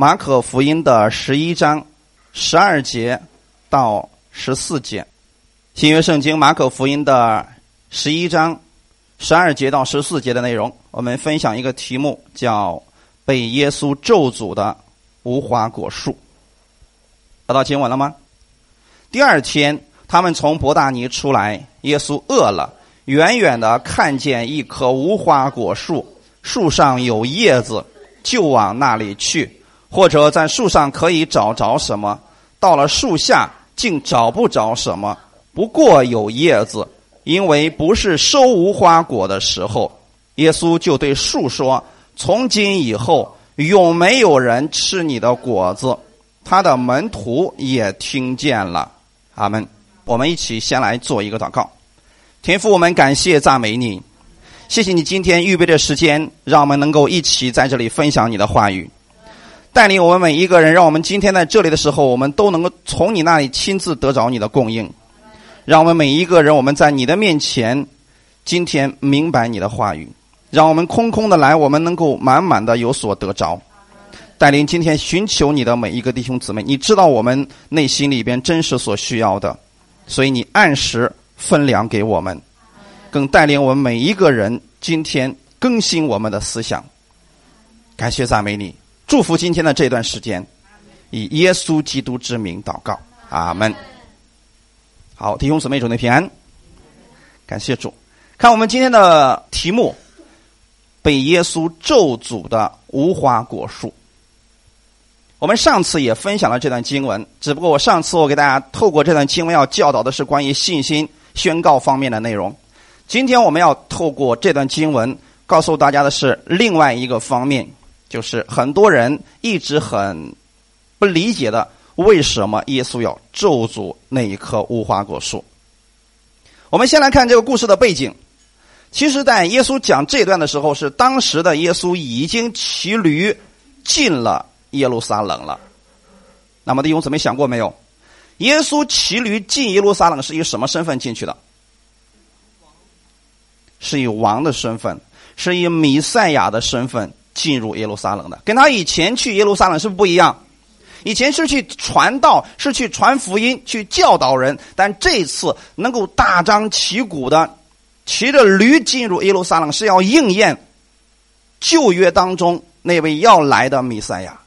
马可福音的十一章十二节到十四节，新约圣经马可福音的十一章十二节到十四节的内容，我们分享一个题目，叫“被耶稣咒诅的无花果树”。找到经文了吗？第二天，他们从伯大尼出来，耶稣饿了，远远的看见一棵无花果树，树上有叶子，就往那里去。或者在树上可以找着什么，到了树下竟找不着什么。不过有叶子，因为不是收无花果的时候。耶稣就对树说：“从今以后，永没有人吃你的果子。”他的门徒也听见了。阿门。我们一起先来做一个祷告。天父，我们感谢赞美你，谢谢你今天预备的时间，让我们能够一起在这里分享你的话语。带领我们每一个人，让我们今天在这里的时候，我们都能够从你那里亲自得着你的供应。让我们每一个人，我们在你的面前，今天明白你的话语。让我们空空的来，我们能够满满的有所得着。带领今天寻求你的每一个弟兄姊妹，你知道我们内心里边真实所需要的，所以你按时分粮给我们，更带领我们每一个人今天更新我们的思想。感谢赞美你。祝福今天的这段时间，以耶稣基督之名祷告，阿门。好，弟兄姊妹，主内平安，感谢主。看我们今天的题目：被耶稣咒诅的无花果树。我们上次也分享了这段经文，只不过我上次我给大家透过这段经文要教导的是关于信心宣告方面的内容。今天我们要透过这段经文告诉大家的是另外一个方面。就是很多人一直很不理解的，为什么耶稣要咒诅那一棵无花果树？我们先来看这个故事的背景。其实，在耶稣讲这段的时候，是当时的耶稣已经骑驴进了耶路撒冷了。那么，弟兄姊妹想过没有？耶稣骑驴进耶路撒冷是以什么身份进去的？是以王的身份，是以弥赛亚的身份。进入耶路撒冷的，跟他以前去耶路撒冷是不不一样？以前是去传道，是去传福音，去教导人，但这次能够大张旗鼓的骑着驴进入耶路撒冷，是要应验旧约当中那位要来的弥赛亚。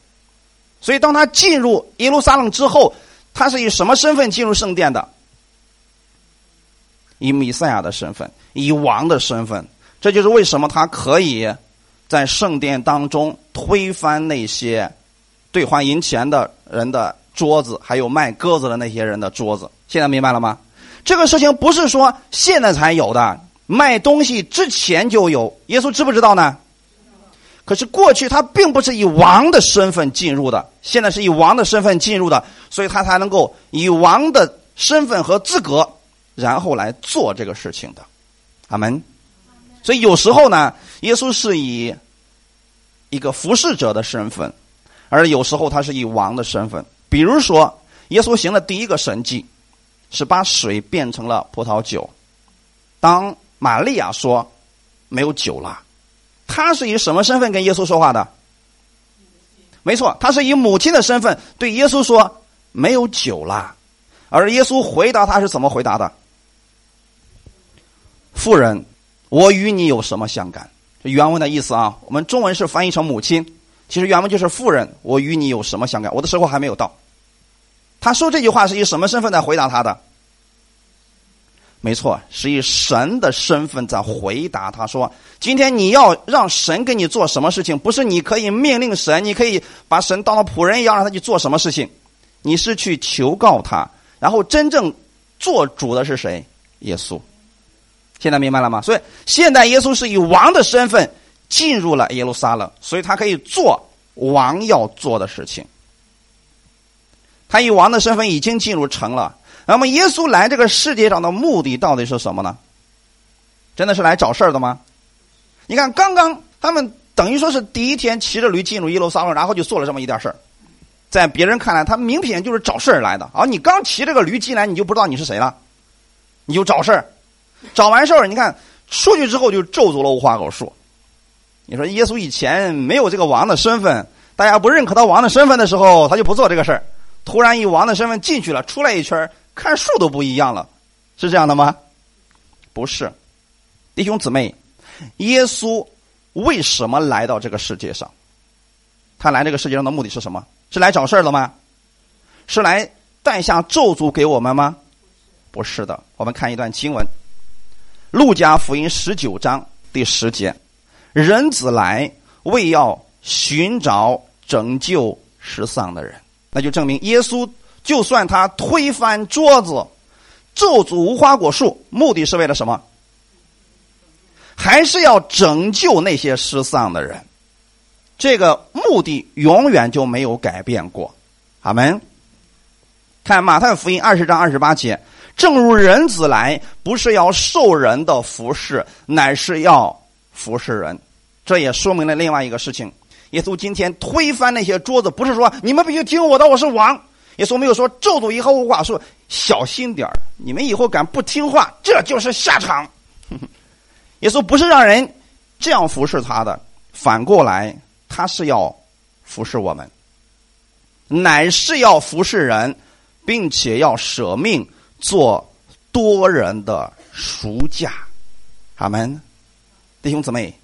所以，当他进入耶路撒冷之后，他是以什么身份进入圣殿的？以弥赛亚的身份，以王的身份。这就是为什么他可以。在圣殿当中推翻那些兑换银钱的人的桌子，还有卖鸽子的那些人的桌子。现在明白了吗？这个事情不是说现在才有的，卖东西之前就有。耶稣知不知道呢？可是过去他并不是以王的身份进入的，现在是以王的身份进入的，所以他才能够以王的身份和资格，然后来做这个事情的。阿门。所以有时候呢，耶稣是以一个服侍者的身份，而有时候他是以王的身份。比如说，耶稣行的第一个神迹是把水变成了葡萄酒。当玛利亚说没有酒了，他是以什么身份跟耶稣说话的？没错，他是以母亲的身份对耶稣说没有酒了。而耶稣回答他是怎么回答的？妇人。我与你有什么相干？原文的意思啊，我们中文是翻译成母亲，其实原文就是妇人。我与你有什么相干？我的时候还没有到。他说这句话是以什么身份在回答他的？没错，是以神的身份在回答他说：“今天你要让神给你做什么事情？不是你可以命令神，你可以把神当了仆人一样让他去做什么事情？你是去求告他，然后真正做主的是谁？耶稣。”现在明白了吗？所以现代耶稣是以王的身份进入了耶路撒冷，所以他可以做王要做的事情。他以王的身份已经进入城了。那么耶稣来这个世界上的目的到底是什么呢？真的是来找事儿的吗？你看，刚刚他们等于说是第一天骑着驴进入耶路撒冷，然后就做了这么一点事儿。在别人看来，他明显就是找事儿来的啊！你刚骑这个驴进来，你就不知道你是谁了，你就找事儿。找完事儿，你看出去之后就咒诅了无花果树。你说耶稣以前没有这个王的身份，大家不认可他王的身份的时候，他就不做这个事儿。突然以王的身份进去了，出来一圈看树都不一样了，是这样的吗？不是，弟兄姊妹，耶稣为什么来到这个世界上？他来这个世界上的目的是什么？是来找事儿的吗？是来带下咒诅给我们吗？不是的。我们看一段经文，《路加福音》十九章第十节：“人子来，为要寻找拯救失丧的人。”那就证明耶稣就算他推翻桌子、咒诅无花果树，目的是为了什么？还是要拯救那些失丧的人。这个目的永远就没有改变过，阿门。看马太福音二十章二十八节，正如人子来，不是要受人的服侍，乃是要服侍人。这也说明了另外一个事情：耶稣今天推翻那些桌子，不是说你们必须听我的，我是王。耶稣没有说咒诅以后无话说，小心点你们以后敢不听话，这就是下场。耶稣不是让人这样服侍他的，反过来。他是要服侍我们，乃是要服侍人，并且要舍命做多人的赎价。阿门，弟兄姊妹，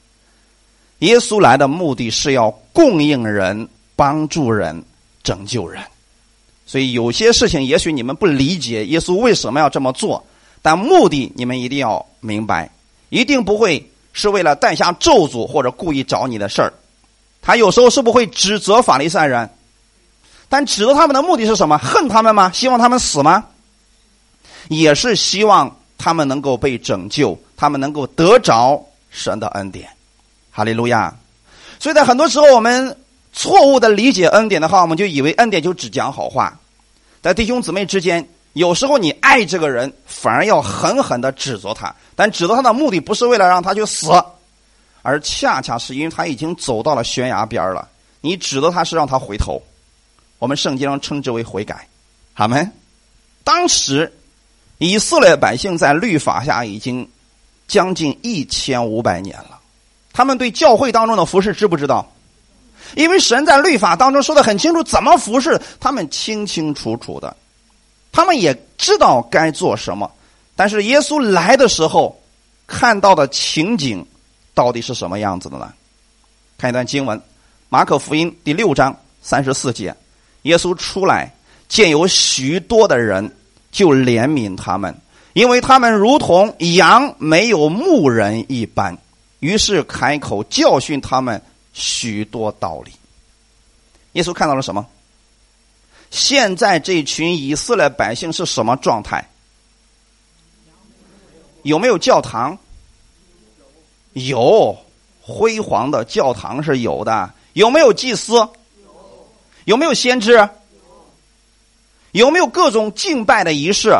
耶稣来的目的是要供应人、帮助人、拯救人。所以有些事情，也许你们不理解耶稣为什么要这么做，但目的你们一定要明白，一定不会是为了带下咒诅或者故意找你的事儿。他有时候是不会指责法利赛人，但指责他们的目的是什么？恨他们吗？希望他们死吗？也是希望他们能够被拯救，他们能够得着神的恩典。哈利路亚！所以在很多时候，我们错误的理解恩典的话，我们就以为恩典就只讲好话。在弟兄姊妹之间，有时候你爱这个人，反而要狠狠的指责他，但指责他的目的不是为了让他去死。而恰恰是因为他已经走到了悬崖边了，你指责他是让他回头，我们圣经上称之为悔改，好没？当时以色列百姓在律法下已经将近一千五百年了，他们对教会当中的服饰知不知道？因为神在律法当中说的很清楚，怎么服侍他们清清楚楚的，他们也知道该做什么。但是耶稣来的时候看到的情景。到底是什么样子的呢？看一段经文，《马可福音》第六章三十四节，耶稣出来见有许多的人，就怜悯他们，因为他们如同羊没有牧人一般，于是开口教训他们许多道理。耶稣看到了什么？现在这群以色列百姓是什么状态？有没有教堂？有辉煌的教堂是有的，有没有祭司？有，有没有先知？有，没有各种敬拜的仪式？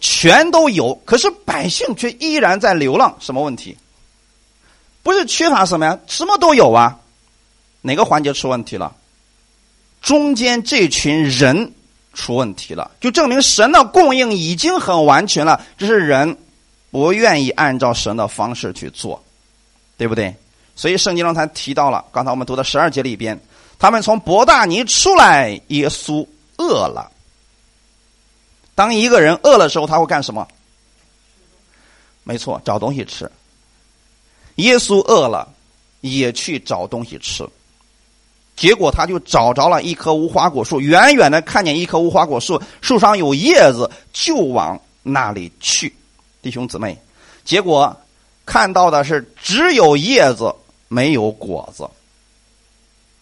全都有。可是百姓却依然在流浪，什么问题？不是缺乏什么呀？什么都有啊，哪个环节出问题了？中间这群人出问题了，就证明神的供应已经很完全了，只是人不愿意按照神的方式去做。对不对？所以圣经中才提到了，刚才我们读的十二节里边，他们从伯大尼出来，耶稣饿了。当一个人饿了时候，他会干什么？没错，找东西吃。耶稣饿了，也去找东西吃。结果他就找着了一棵无花果树，远远的看见一棵无花果树，树上有叶子，就往那里去。弟兄姊妹，结果。看到的是只有叶子没有果子，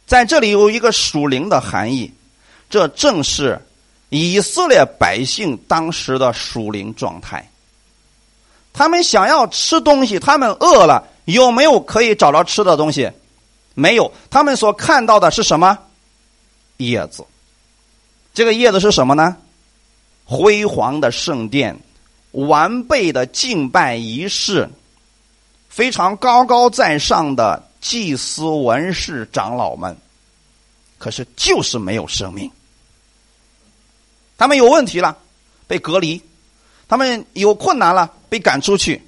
在这里有一个属灵的含义，这正是以色列百姓当时的属灵状态。他们想要吃东西，他们饿了，有没有可以找着吃的东西？没有，他们所看到的是什么？叶子。这个叶子是什么呢？辉煌的圣殿，完备的敬拜仪式。非常高高在上的祭司、文士、长老们，可是就是没有生命。他们有问题了，被隔离；他们有困难了，被赶出去；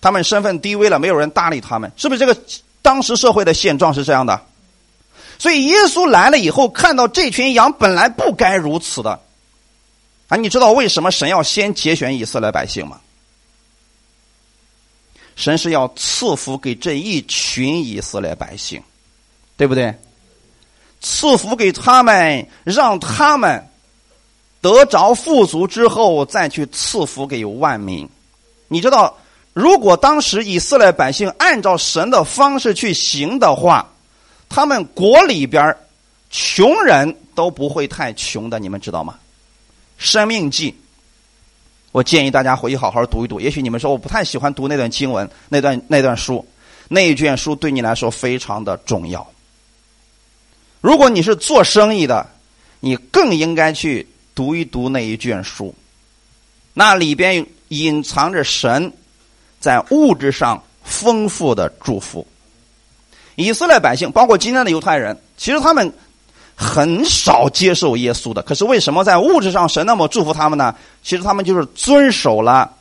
他们身份低微了，没有人搭理他们。是不是这个当时社会的现状是这样的？所以耶稣来了以后，看到这群羊本来不该如此的，啊，你知道为什么神要先节选以色列百姓吗？神是要赐福给这一群以色列百姓，对不对？赐福给他们，让他们得着富足之后，再去赐福给万民。你知道，如果当时以色列百姓按照神的方式去行的话，他们国里边穷人都不会太穷的，你们知道吗？生命记。我建议大家回去好好读一读。也许你们说我不太喜欢读那段经文、那段那段书，那一卷书对你来说非常的重要。如果你是做生意的，你更应该去读一读那一卷书，那里边隐藏着神在物质上丰富的祝福。以色列百姓，包括今天的犹太人，其实他们。很少接受耶稣的，可是为什么在物质上神那么祝福他们呢？其实他们就是遵守了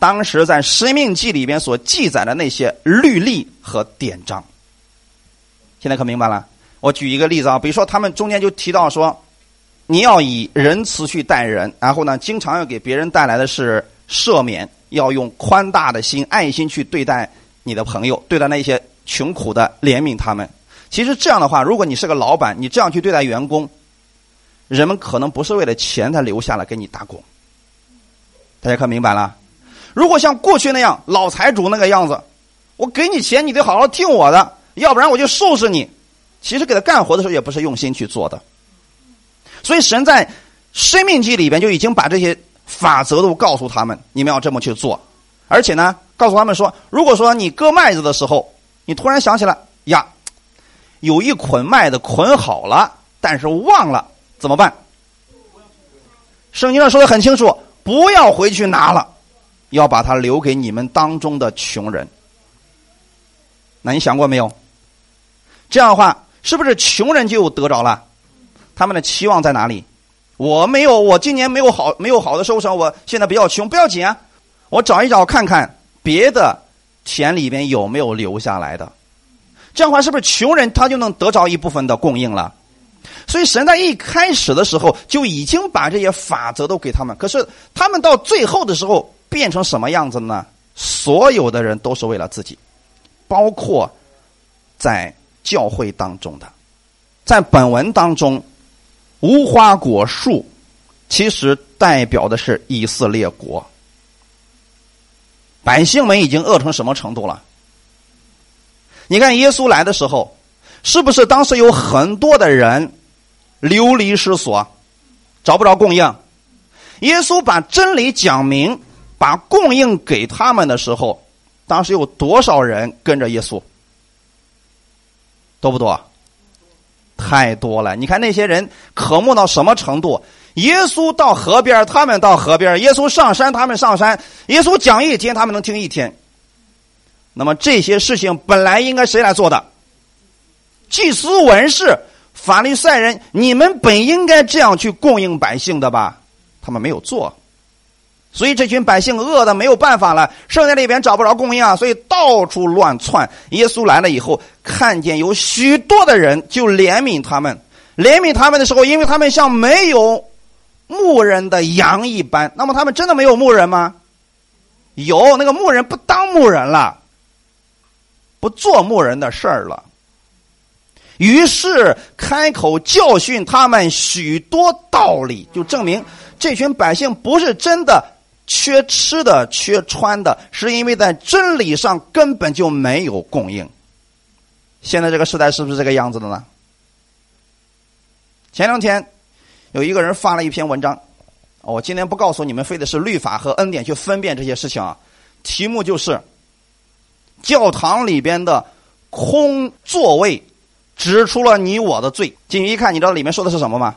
当时在《生命记》里边所记载的那些律例和典章。现在可明白了？我举一个例子啊，比如说他们中间就提到说，你要以仁慈去待人，然后呢，经常要给别人带来的是赦免，要用宽大的心、爱心去对待你的朋友，对待那些穷苦的，怜悯他们。其实这样的话，如果你是个老板，你这样去对待员工，人们可能不是为了钱才留下来给你打工。大家可明白了？如果像过去那样老财主那个样子，我给你钱，你得好好听我的，要不然我就收拾你。其实给他干活的时候也不是用心去做的。所以神在生命记里边就已经把这些法则都告诉他们，你们要这么去做。而且呢，告诉他们说，如果说你割麦子的时候，你突然想起来呀。有一捆麦子捆好了，但是忘了怎么办？圣经上说的很清楚，不要回去拿了，要把它留给你们当中的穷人。那你想过没有？这样的话，是不是穷人就得着了？他们的期望在哪里？我没有，我今年没有好，没有好的收成，我现在比较穷，不要紧啊，我找一找看看别的田里边有没有留下来的。这样的话，是不是穷人他就能得着一部分的供应了？所以神在一开始的时候就已经把这些法则都给他们。可是他们到最后的时候变成什么样子呢？所有的人都是为了自己，包括在教会当中的。在本文当中，无花果树其实代表的是以色列国，百姓们已经饿成什么程度了？你看耶稣来的时候，是不是当时有很多的人流离失所，找不着供应？耶稣把真理讲明，把供应给他们的时候，当时有多少人跟着耶稣？多不多？太多了！你看那些人渴慕到什么程度？耶稣到河边，他们到河边；耶稣上山，他们上山；耶稣讲一天，他们能听一天。那么这些事情本来应该谁来做的？祭司、文士、法利赛人，你们本应该这样去供应百姓的吧？他们没有做，所以这群百姓饿的没有办法了，剩下里边找不着供应啊，所以到处乱窜。耶稣来了以后，看见有许多的人，就怜悯他们。怜悯他们的时候，因为他们像没有牧人的羊一般。那么他们真的没有牧人吗？有，那个牧人不当牧人了。不做牧人的事儿了，于是开口教训他们许多道理，就证明这群百姓不是真的缺吃的、缺穿的，是因为在真理上根本就没有供应。现在这个时代是不是这个样子的呢？前两天有一个人发了一篇文章，我今天不告诉你们，非得是律法和恩典去分辨这些事情啊，题目就是。教堂里边的空座位，指出了你我的罪。进去一看，你知道里面说的是什么吗？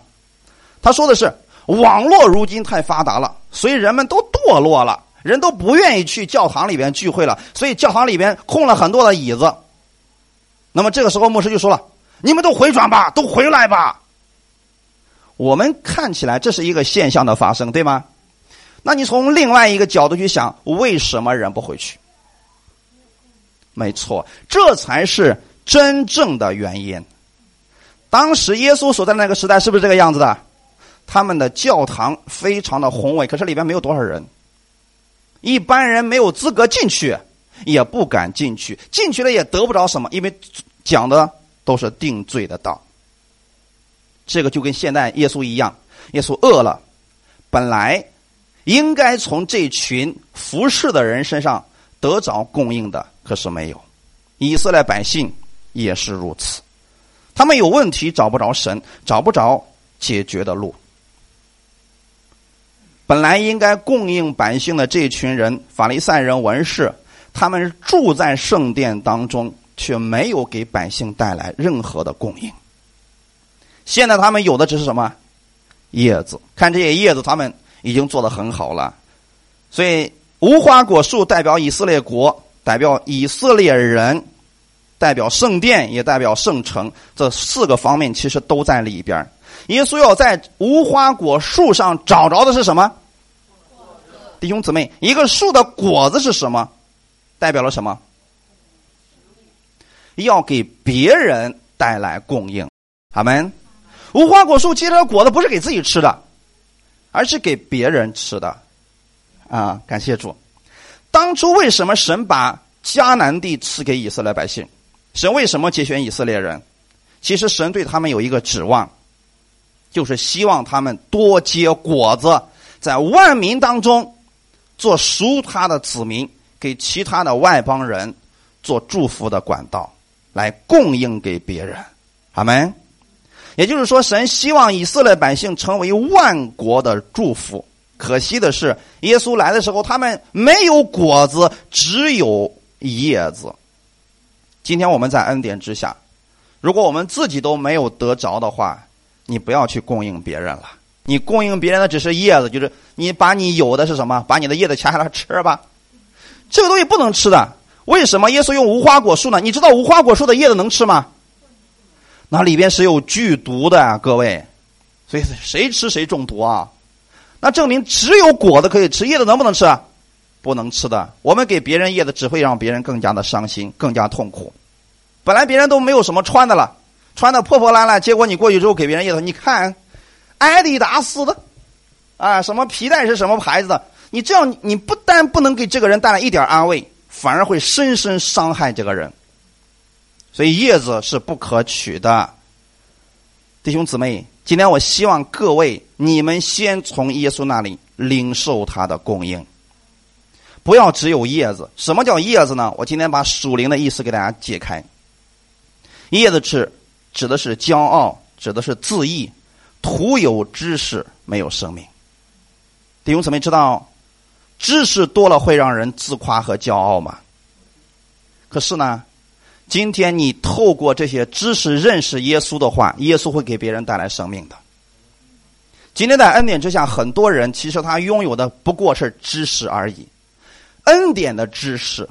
他说的是网络如今太发达了，所以人们都堕落了，人都不愿意去教堂里边聚会了，所以教堂里边空了很多的椅子。那么这个时候，牧师就说了：“你们都回转吧，都回来吧。”我们看起来这是一个现象的发生，对吗？那你从另外一个角度去想，为什么人不回去？没错，这才是真正的原因。当时耶稣所在的那个时代是不是这个样子的？他们的教堂非常的宏伟，可是里边没有多少人，一般人没有资格进去，也不敢进去，进去了也得不着什么，因为讲的都是定罪的道。这个就跟现在耶稣一样，耶稣饿了，本来应该从这群服侍的人身上得着供应的，可是没有。以色列百姓也是如此，他们有问题找不着神，找不着解决的路。本来应该供应百姓的这群人，法利赛人、文士，他们住在圣殿当中，却没有给百姓带来任何的供应。现在他们有的只是什么叶子？看这些叶子，他们已经做的很好了。所以无花果树代表以色列国，代表以色列人，代表圣殿，也代表圣城。这四个方面其实都在里边。耶稣要在无花果树上找着的是什么？弟兄姊妹，一个树的果子是什么？代表了什么？要给别人带来供应。阿门。无花果树结的果子不是给自己吃的，而是给别人吃的。啊，感谢主！当初为什么神把迦南地赐给以色列百姓？神为什么节选以色列人？其实神对他们有一个指望。就是希望他们多结果子，在万民当中做属他的子民，给其他的外邦人做祝福的管道，来供应给别人。阿门。也就是说，神希望以色列百姓成为万国的祝福。可惜的是，耶稣来的时候，他们没有果子，只有叶子。今天我们在恩典之下，如果我们自己都没有得着的话，你不要去供应别人了，你供应别人的只是叶子，就是你把你有的是什么，把你的叶子掐下来吃吧。这个东西不能吃的，为什么耶稣用无花果树呢？你知道无花果树的叶子能吃吗？那里边是有剧毒的，啊各位，所以谁吃谁中毒啊？那证明只有果子可以吃，叶子能不能吃？不能吃的。我们给别人叶子，只会让别人更加的伤心，更加痛苦。本来别人都没有什么穿的了。穿的破破烂烂，结果你过去之后给别人一头，你看，艾迪达斯的，啊，什么皮带是什么牌子的？你这样，你不但不能给这个人带来一点安慰，反而会深深伤害这个人。所以叶子是不可取的。弟兄姊妹，今天我希望各位，你们先从耶稣那里领受他的供应，不要只有叶子。什么叫叶子呢？我今天把属灵的意思给大家解开。叶子是。指的是骄傲，指的是自义，徒有知识，没有生命。弟兄姊妹，知道知识多了会让人自夸和骄傲吗？可是呢，今天你透过这些知识认识耶稣的话，耶稣会给别人带来生命的。今天在恩典之下，很多人其实他拥有的不过是知识而已，恩典的知识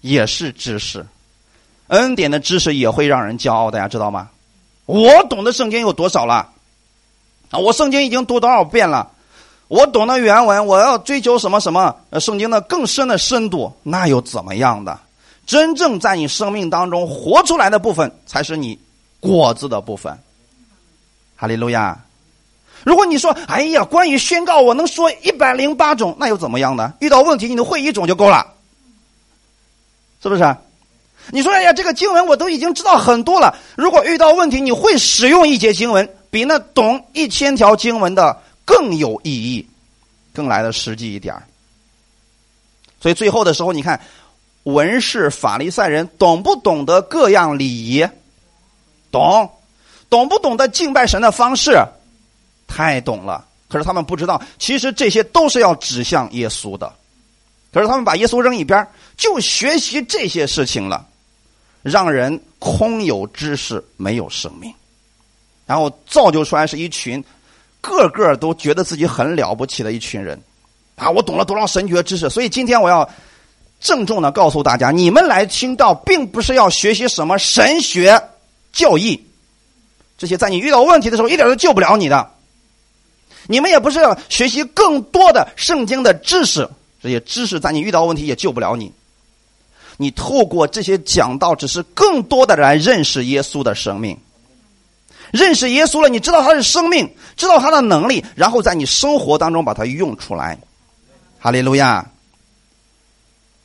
也是知识。恩典的知识也会让人骄傲，大家知道吗？我懂得圣经有多少了？啊，我圣经已经读多少遍了？我懂得原文，我要追求什么什么？圣经的更深的深度，那又怎么样的？真正在你生命当中活出来的部分，才是你果子的部分。哈利路亚！如果你说，哎呀，关于宣告，我能说一百零八种，那又怎么样呢？遇到问题，你能会一种就够了，是不是？你说：“哎呀，这个经文我都已经知道很多了。如果遇到问题，你会使用一节经文，比那懂一千条经文的更有意义，更来的实际一点所以最后的时候，你看，文士、法利赛人懂不懂得各样礼仪？懂，懂不懂得敬拜神的方式？太懂了。可是他们不知道，其实这些都是要指向耶稣的。可是他们把耶稣扔一边，就学习这些事情了。”让人空有知识，没有生命，然后造就出来是一群个个都觉得自己很了不起的一群人啊！我懂了多少神学知识，所以今天我要郑重的告诉大家：你们来听到，并不是要学习什么神学教义，这些在你遇到问题的时候一点都救不了你的。你们也不是要学习更多的圣经的知识，这些知识在你遇到问题也救不了你。你透过这些讲道，只是更多的来认识耶稣的生命。认识耶稣了，你知道他是生命，知道他的能力，然后在你生活当中把它用出来。哈利路亚。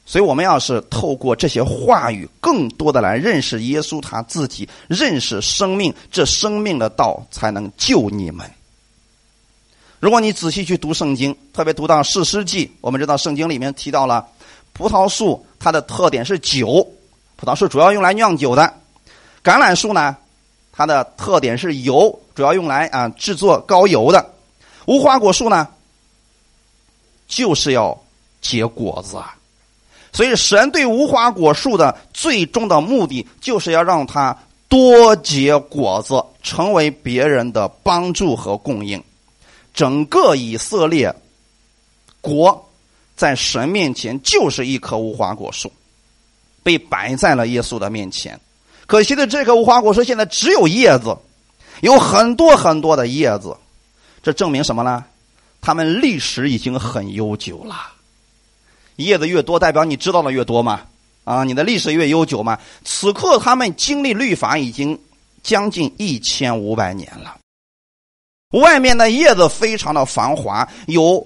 所以我们要是透过这些话语，更多的来认识耶稣他自己，认识生命，这生命的道才能救你们。如果你仔细去读圣经，特别读到四世纪，我们知道圣经里面提到了葡萄树，它的特点是酒，葡萄树主要用来酿酒的；橄榄树呢，它的特点是油，主要用来啊制作高油的；无花果树呢，就是要结果子啊。所以，神对无花果树的最终的目的，就是要让它多结果子，成为别人的帮助和供应。整个以色列国在神面前就是一棵无花果树，被摆在了耶稣的面前。可惜的，这棵无花果树现在只有叶子，有很多很多的叶子，这证明什么呢？他们历史已经很悠久了。叶子越多，代表你知道的越多嘛？啊，你的历史越悠久嘛？此刻他们经历律法已经将近一千五百年了。外面的叶子非常的繁华，有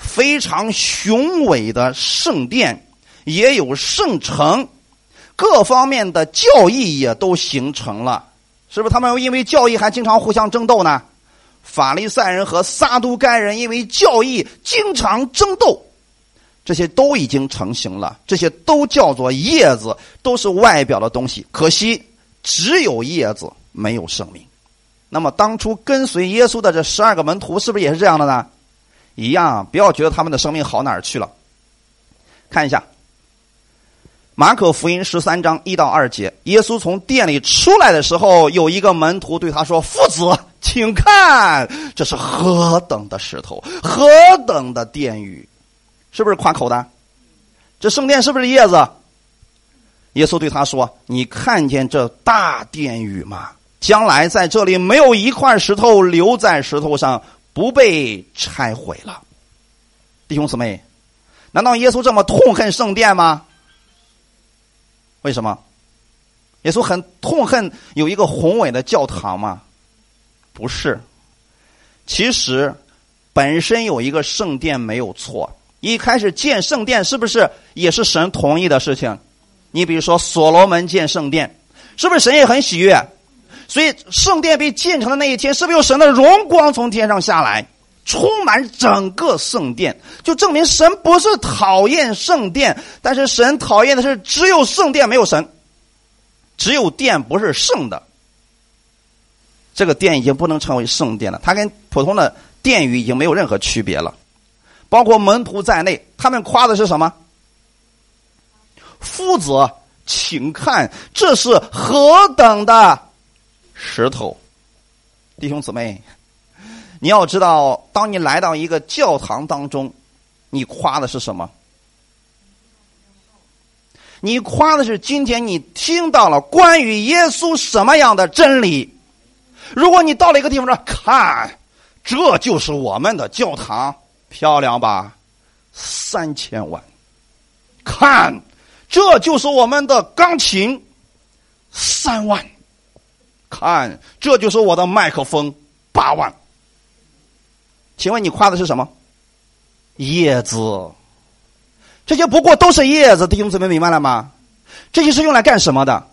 非常雄伟的圣殿，也有圣城，各方面的教义也都形成了。是不是他们因为教义还经常互相争斗呢？法利赛人和撒都该人因为教义经常争斗。这些都已经成型了，这些都叫做叶子，都是外表的东西。可惜只有叶子，没有生命。那么当初跟随耶稣的这十二个门徒，是不是也是这样的呢？一样，不要觉得他们的生命好哪儿去了。看一下《马可福音》十三章一到二节，耶稣从店里出来的时候，有一个门徒对他说：“夫子，请看，这是何等的石头，何等的殿宇。”是不是夸口的？这圣殿是不是叶子？耶稣对他说：“你看见这大殿宇吗？将来在这里没有一块石头留在石头上不被拆毁了。”弟兄姊妹，难道耶稣这么痛恨圣殿吗？为什么？耶稣很痛恨有一个宏伟的教堂吗？不是，其实本身有一个圣殿没有错。一开始建圣殿是不是也是神同意的事情？你比如说所罗门建圣殿，是不是神也很喜悦？所以圣殿被建成的那一天，是不是有神的荣光从天上下来，充满整个圣殿？就证明神不是讨厌圣殿，但是神讨厌的是只有圣殿没有神，只有殿不是圣的。这个殿已经不能称为圣殿了，它跟普通的殿宇已经没有任何区别了。包括门徒在内，他们夸的是什么？夫子，请看，这是何等的石头！弟兄姊妹，你要知道，当你来到一个教堂当中，你夸的是什么？你夸的是今天你听到了关于耶稣什么样的真理？如果你到了一个地方说：“看，这就是我们的教堂。”漂亮吧，三千万！看，这就是我们的钢琴，三万！看，这就是我的麦克风，八万！请问你夸的是什么？叶子，这些不过都是叶子，弟兄姊妹明白了吗？这些是用来干什么的？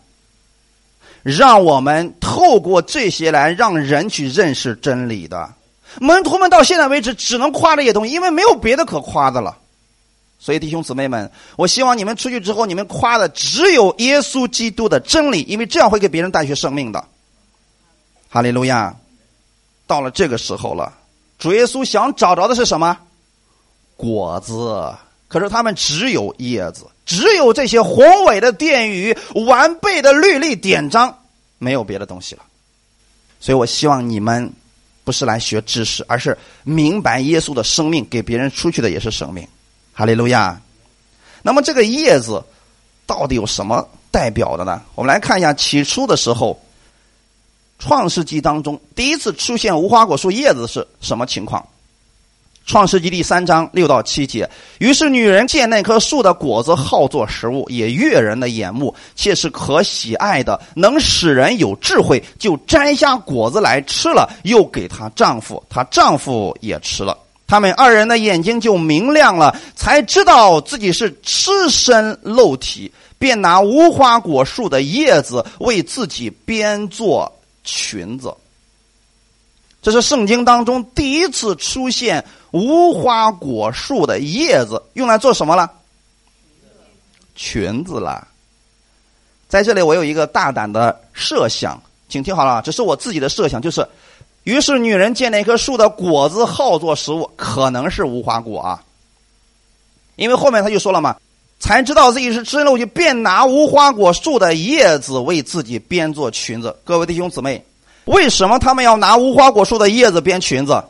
让我们透过这些来让人去认识真理的。门徒们到现在为止只能夸这些东西，因为没有别的可夸的了。所以弟兄姊妹们，我希望你们出去之后，你们夸的只有耶稣基督的真理，因为这样会给别人带去生命的。哈利路亚！到了这个时候了，主耶稣想找着的是什么？果子。可是他们只有叶子，只有这些宏伟的殿宇、完备的律例典章，没有别的东西了。所以我希望你们。不是来学知识，而是明白耶稣的生命给别人出去的也是生命，哈利路亚。那么这个叶子到底有什么代表的呢？我们来看一下，起初的时候，创世纪当中第一次出现无花果树叶子是什么情况？创世纪第三章六到七节。于是女人见那棵树的果子好做食物，也悦人的眼目，且是可喜爱的，能使人有智慧，就摘下果子来吃了，又给她丈夫，她丈夫也吃了。他们二人的眼睛就明亮了，才知道自己是赤身露体，便拿无花果树的叶子为自己编做裙子。这是圣经当中第一次出现无花果树的叶子，用来做什么了？裙子了。在这里，我有一个大胆的设想，请听好了，这是我自己的设想，就是，于是女人见那棵树的果子好做食物，可能是无花果啊，因为后面他就说了嘛，才知道自己是吃肉，就便拿无花果树的叶子为自己编做裙子。各位弟兄姊妹。为什么他们要拿无花果树的叶子编裙子？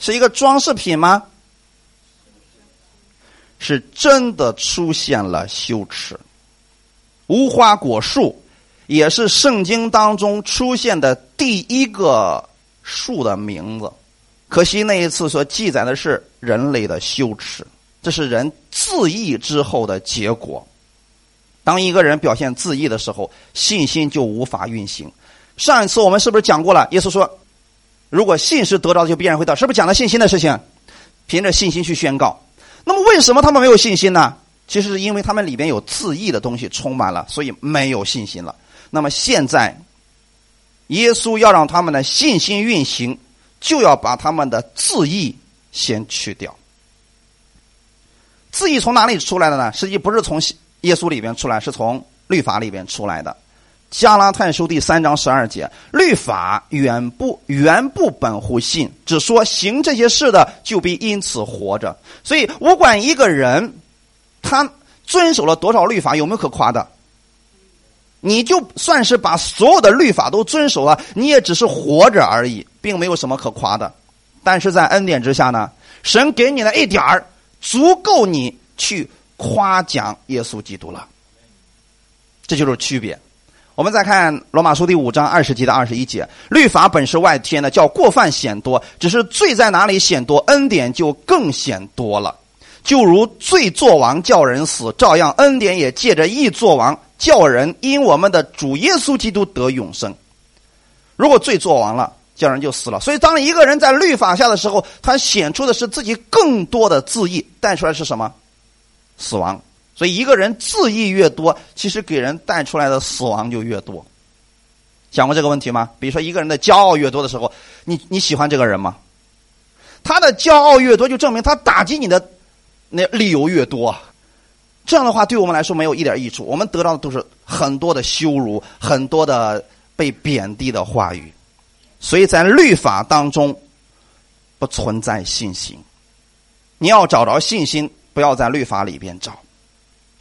是一个装饰品吗？是真的出现了羞耻。无花果树也是圣经当中出现的第一个树的名字。可惜那一次所记载的是人类的羞耻，这是人自义之后的结果。当一个人表现自义的时候，信心就无法运行。上一次我们是不是讲过了？耶稣说：“如果信是得着的，就必然会到。”是不是讲了信心的事情？凭着信心去宣告。那么为什么他们没有信心呢？其实是因为他们里边有自义的东西充满了，所以没有信心了。那么现在，耶稣要让他们的信心运行，就要把他们的自义先去掉。自义从哪里出来的呢？实际不是从耶稣里边出来，是从律法里边出来的。加拉太书第三章十二节，律法远不原不本乎信，只说行这些事的就必因此活着。所以，不管一个人他遵守了多少律法，有没有可夸的？你就算是把所有的律法都遵守了，你也只是活着而已，并没有什么可夸的。但是在恩典之下呢，神给你的一点儿，足够你去夸奖耶稣基督了。这就是区别。我们再看罗马书第五章二十节的二十一节，律法本是外天的，叫过犯显多；只是罪在哪里显多，恩典就更显多了。就如罪作王叫人死，照样恩典也借着义作王叫人因我们的主耶稣基督得永生。如果罪作王了，叫人就死了。所以，当一个人在律法下的时候，他显出的是自己更多的自义，带出来是什么？死亡。所以，一个人自义越多，其实给人带出来的死亡就越多。想过这个问题吗？比如说，一个人的骄傲越多的时候，你你喜欢这个人吗？他的骄傲越多，就证明他打击你的那理由越多。这样的话，对我们来说没有一点益处。我们得到的都是很多的羞辱，很多的被贬低的话语。所以在律法当中不存在信心。你要找着信心，不要在律法里边找。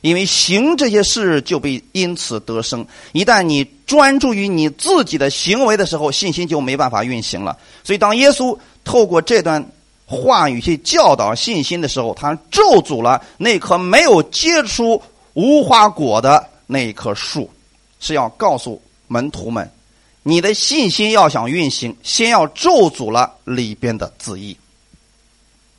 因为行这些事就被因此得生。一旦你专注于你自己的行为的时候，信心就没办法运行了。所以，当耶稣透过这段话语去教导信心的时候，他咒诅了那棵没有结出无花果的那一棵树，是要告诉门徒们：你的信心要想运行，先要咒诅了里边的字义。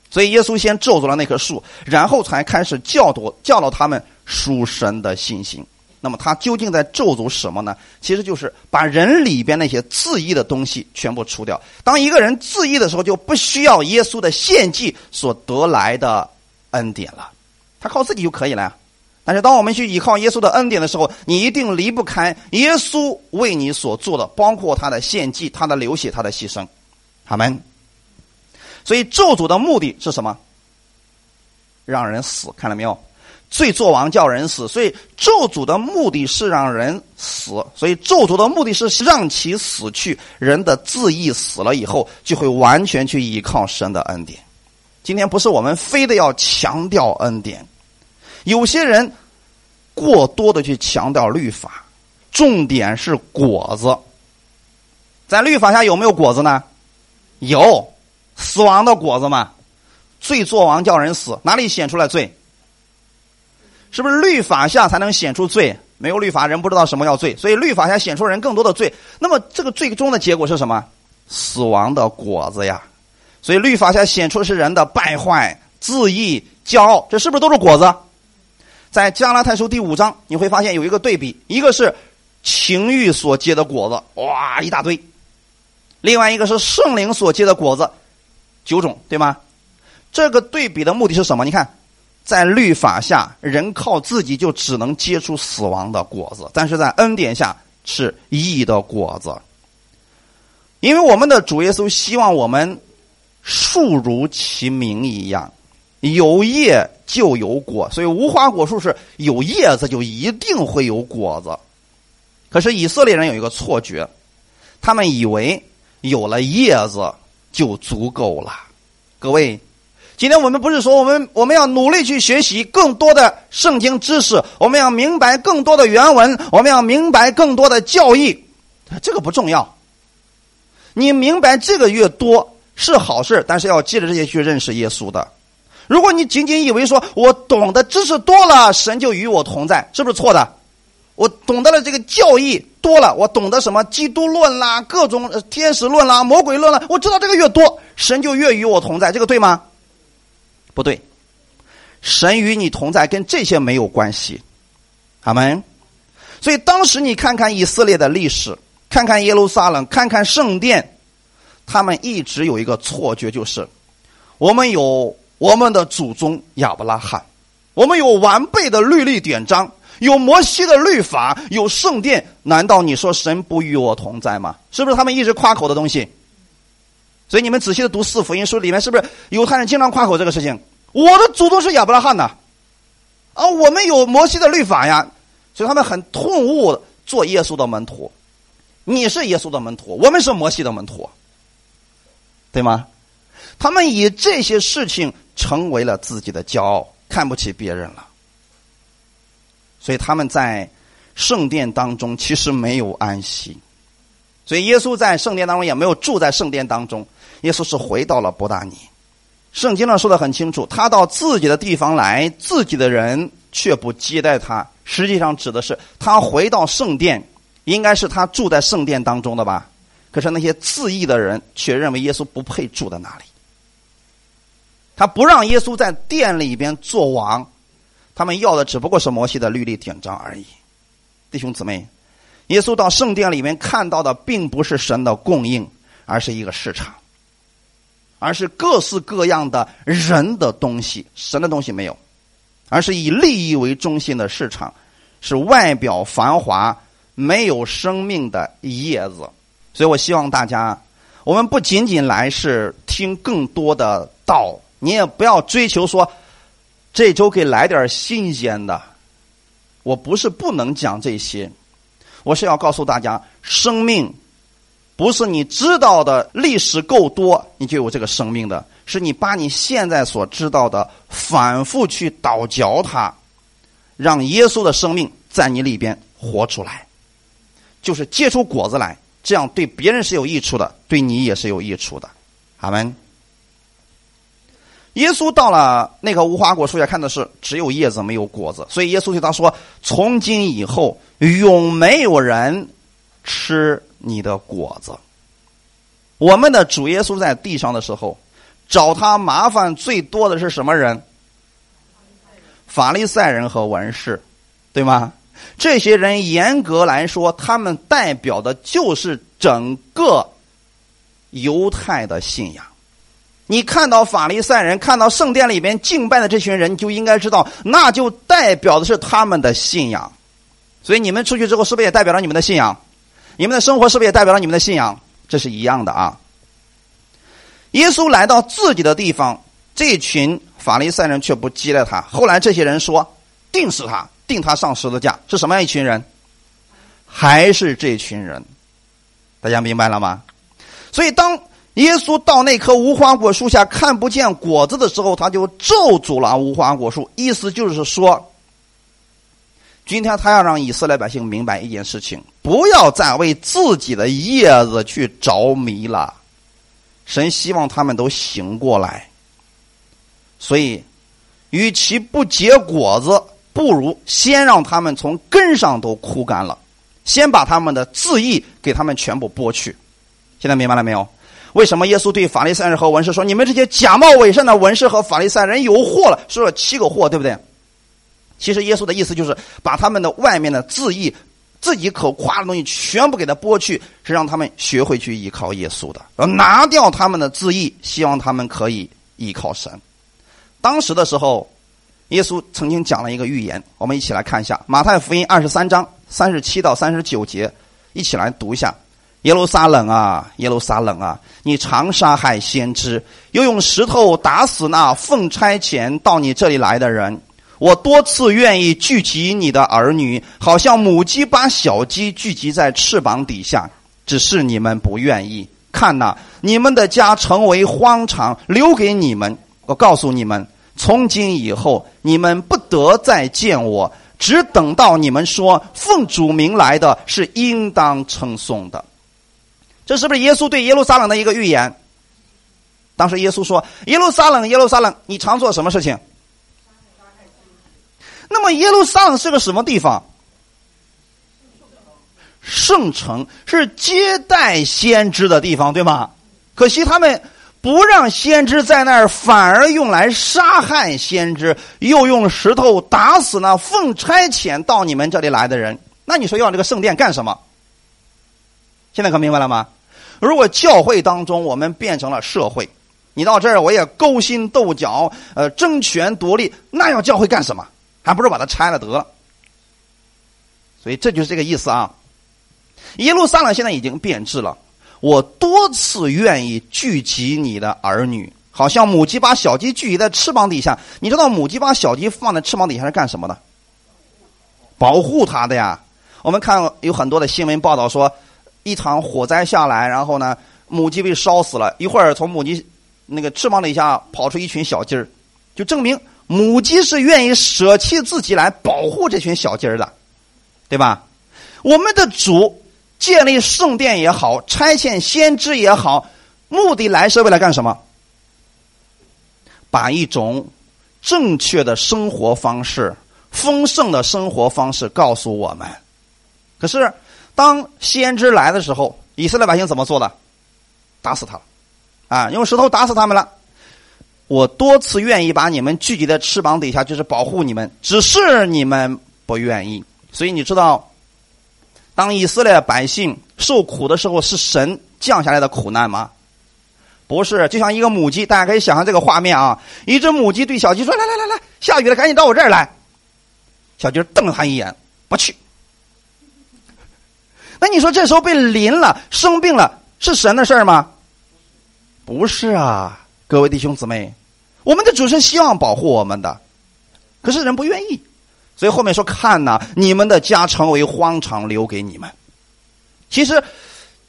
所以，耶稣先咒诅了那棵树，然后才开始教导教导他们。属神的信心，那么他究竟在咒诅什么呢？其实就是把人里边那些自义的东西全部除掉。当一个人自义的时候，就不需要耶稣的献祭所得来的恩典了，他靠自己就可以了。但是当我们去依靠耶稣的恩典的时候，你一定离不开耶稣为你所做的，包括他的献祭、他的流血、他的牺牲。好门。所以咒诅的目的是什么？让人死，看到没有？罪作王叫人死，所以咒诅的目的是让人死，所以咒诅的目的是让其死去。人的自义死了以后，就会完全去依靠神的恩典。今天不是我们非得要强调恩典，有些人过多的去强调律法，重点是果子。在律法下有没有果子呢？有，死亡的果子嘛。罪作王叫人死，哪里显出来罪？是不是律法下才能显出罪？没有律法，人不知道什么叫罪，所以律法下显出人更多的罪。那么这个最终的结果是什么？死亡的果子呀！所以律法下显出的是人的败坏、自义、骄傲，这是不是都是果子？在加拉太书第五章，你会发现有一个对比，一个是情欲所结的果子，哇，一大堆；另外一个是圣灵所结的果子，九种，对吗？这个对比的目的是什么？你看，在律法下，人靠自己就只能结出死亡的果子；但是在恩典下是义的果子。因为我们的主耶稣希望我们树如其名一样，有叶就有果，所以无花果树是有叶子就一定会有果子。可是以色列人有一个错觉，他们以为有了叶子就足够了。各位，今天我们不是说我们我们要努力去学习更多的圣经知识，我们要明白更多的原文，我们要明白更多的教义，这个不重要。你明白这个越多是好事，但是要借着这些去认识耶稣的。如果你仅仅以为说我懂得知识多了，神就与我同在，是不是错的？我懂得了这个教义多了，我懂得什么基督论啦、各种天使论啦、魔鬼论啦，我知道这个越多，神就越与我同在，这个对吗？不对，神与你同在跟这些没有关系，阿门。所以当时你看看以色列的历史。看看耶路撒冷，看看圣殿，他们一直有一个错觉，就是我们有我们的祖宗亚伯拉罕，我们有完备的律例典章，有摩西的律法，有圣殿。难道你说神不与我同在吗？是不是他们一直夸口的东西？所以你们仔细的读四福音书里面，是不是犹太人经常夸口这个事情？我的祖宗是亚伯拉罕呐，啊，我们有摩西的律法呀，所以他们很痛恶做耶稣的门徒。你是耶稣的门徒，我们是摩西的门徒，对吗？他们以这些事情成为了自己的骄傲，看不起别人了。所以他们在圣殿当中其实没有安息，所以耶稣在圣殿当中也没有住在圣殿当中。耶稣是回到了伯大尼。圣经上说的很清楚，他到自己的地方来，自己的人却不接待他。实际上指的是他回到圣殿。应该是他住在圣殿当中的吧？可是那些自义的人却认为耶稣不配住在那里。他不让耶稣在殿里边做王，他们要的只不过是摩西的律例典章而已。弟兄姊妹，耶稣到圣殿里面看到的并不是神的供应，而是一个市场，而是各式各样的人的东西，神的东西没有，而是以利益为中心的市场，是外表繁华。没有生命的叶子，所以我希望大家，我们不仅仅来是听更多的道，你也不要追求说这周给来点新鲜的。我不是不能讲这些，我是要告诉大家，生命不是你知道的历史够多你就有这个生命的，是你把你现在所知道的反复去倒嚼它，让耶稣的生命在你里边活出来。就是结出果子来，这样对别人是有益处的，对你也是有益处的。阿门。耶稣到了那棵无花果树下，看的是只有叶子没有果子，所以耶稣对他说：“从今以后，永没有人吃你的果子。”我们的主耶稣在地上的时候，找他麻烦最多的是什么人？法利赛人和文士，对吗？这些人严格来说，他们代表的就是整个犹太的信仰。你看到法利赛人，看到圣殿里边敬拜的这群人，就应该知道，那就代表的是他们的信仰。所以你们出去之后，是不是也代表了你们的信仰？你们的生活是不是也代表了你们的信仰？这是一样的啊。耶稣来到自己的地方，这群法利赛人却不接待他。后来这些人说：“定死他。”定他上十字架是什么样一群人？还是这群人？大家明白了吗？所以当耶稣到那棵无花果树下看不见果子的时候，他就咒诅了无花果树。意思就是说，今天他要让以色列百姓明白一件事情：不要再为自己的叶子去着迷了。神希望他们都醒过来。所以，与其不结果子。不如先让他们从根上都枯干了，先把他们的自义给他们全部剥去。现在明白了没有？为什么耶稣对法利赛人和文士说：“你们这些假冒伪善的文士和法利赛人有祸了？”说了七个祸，对不对？其实耶稣的意思就是把他们的外面的自义、自己可夸的东西全部给他剥去，是让他们学会去依靠耶稣的，要拿掉他们的自义，希望他们可以依靠神。当时的时候，耶稣曾经讲了一个预言，我们一起来看一下《马太福音》二十三章三十七到三十九节，一起来读一下。耶路撒冷啊，耶路撒冷啊！你常杀害先知，又用石头打死那奉差遣到你这里来的人。我多次愿意聚集你的儿女，好像母鸡把小鸡聚集在翅膀底下，只是你们不愿意。看呐，你们的家成为荒场，留给你们。我告诉你们，从今以后，你们不得再见我，只等到你们说奉主名来的是应当称颂的。这是不是耶稣对耶路撒冷的一个预言？当时耶稣说：“耶路撒冷，耶路撒冷，你常做什么事情？”那么耶路撒冷是个什么地方？圣城是接待先知的地方，对吗？可惜他们不让先知在那儿，反而用来杀害先知，又用石头打死那奉差遣到你们这里来的人。那你说要这个圣殿干什么？现在可明白了吗？如果教会当中我们变成了社会，你到这儿我也勾心斗角，呃，争权夺利，那要教会干什么？还不如把它拆了得了。所以这就是这个意思啊。耶路撒冷现在已经变质了。我多次愿意聚集你的儿女，好像母鸡把小鸡聚集在翅膀底下。你知道母鸡把小鸡放在翅膀底下是干什么的？保护它的呀。我们看有很多的新闻报道说。一场火灾下来，然后呢，母鸡被烧死了。一会儿从母鸡那个翅膀底下跑出一群小鸡儿，就证明母鸡是愿意舍弃自己来保护这群小鸡儿的，对吧？我们的主建立圣殿也好，差遣先知也好，目的来是为了干什么？把一种正确的生活方式、丰盛的生活方式告诉我们。可是。当先知来的时候，以色列百姓怎么做的？打死他了，啊，用石头打死他们了。我多次愿意把你们聚集在翅膀底下，就是保护你们，只是你们不愿意。所以你知道，当以色列百姓受苦的时候，是神降下来的苦难吗？不是，就像一个母鸡，大家可以想象这个画面啊，一只母鸡对小鸡说：“来来来来，下雨了，赶紧到我这儿来。”小鸡瞪了他一眼，不去。那你说这时候被淋了，生病了，是神的事儿吗？不是啊，各位弟兄姊妹，我们的主是希望保护我们的，可是人不愿意，所以后面说看呐，你们的家成为荒场，留给你们。其实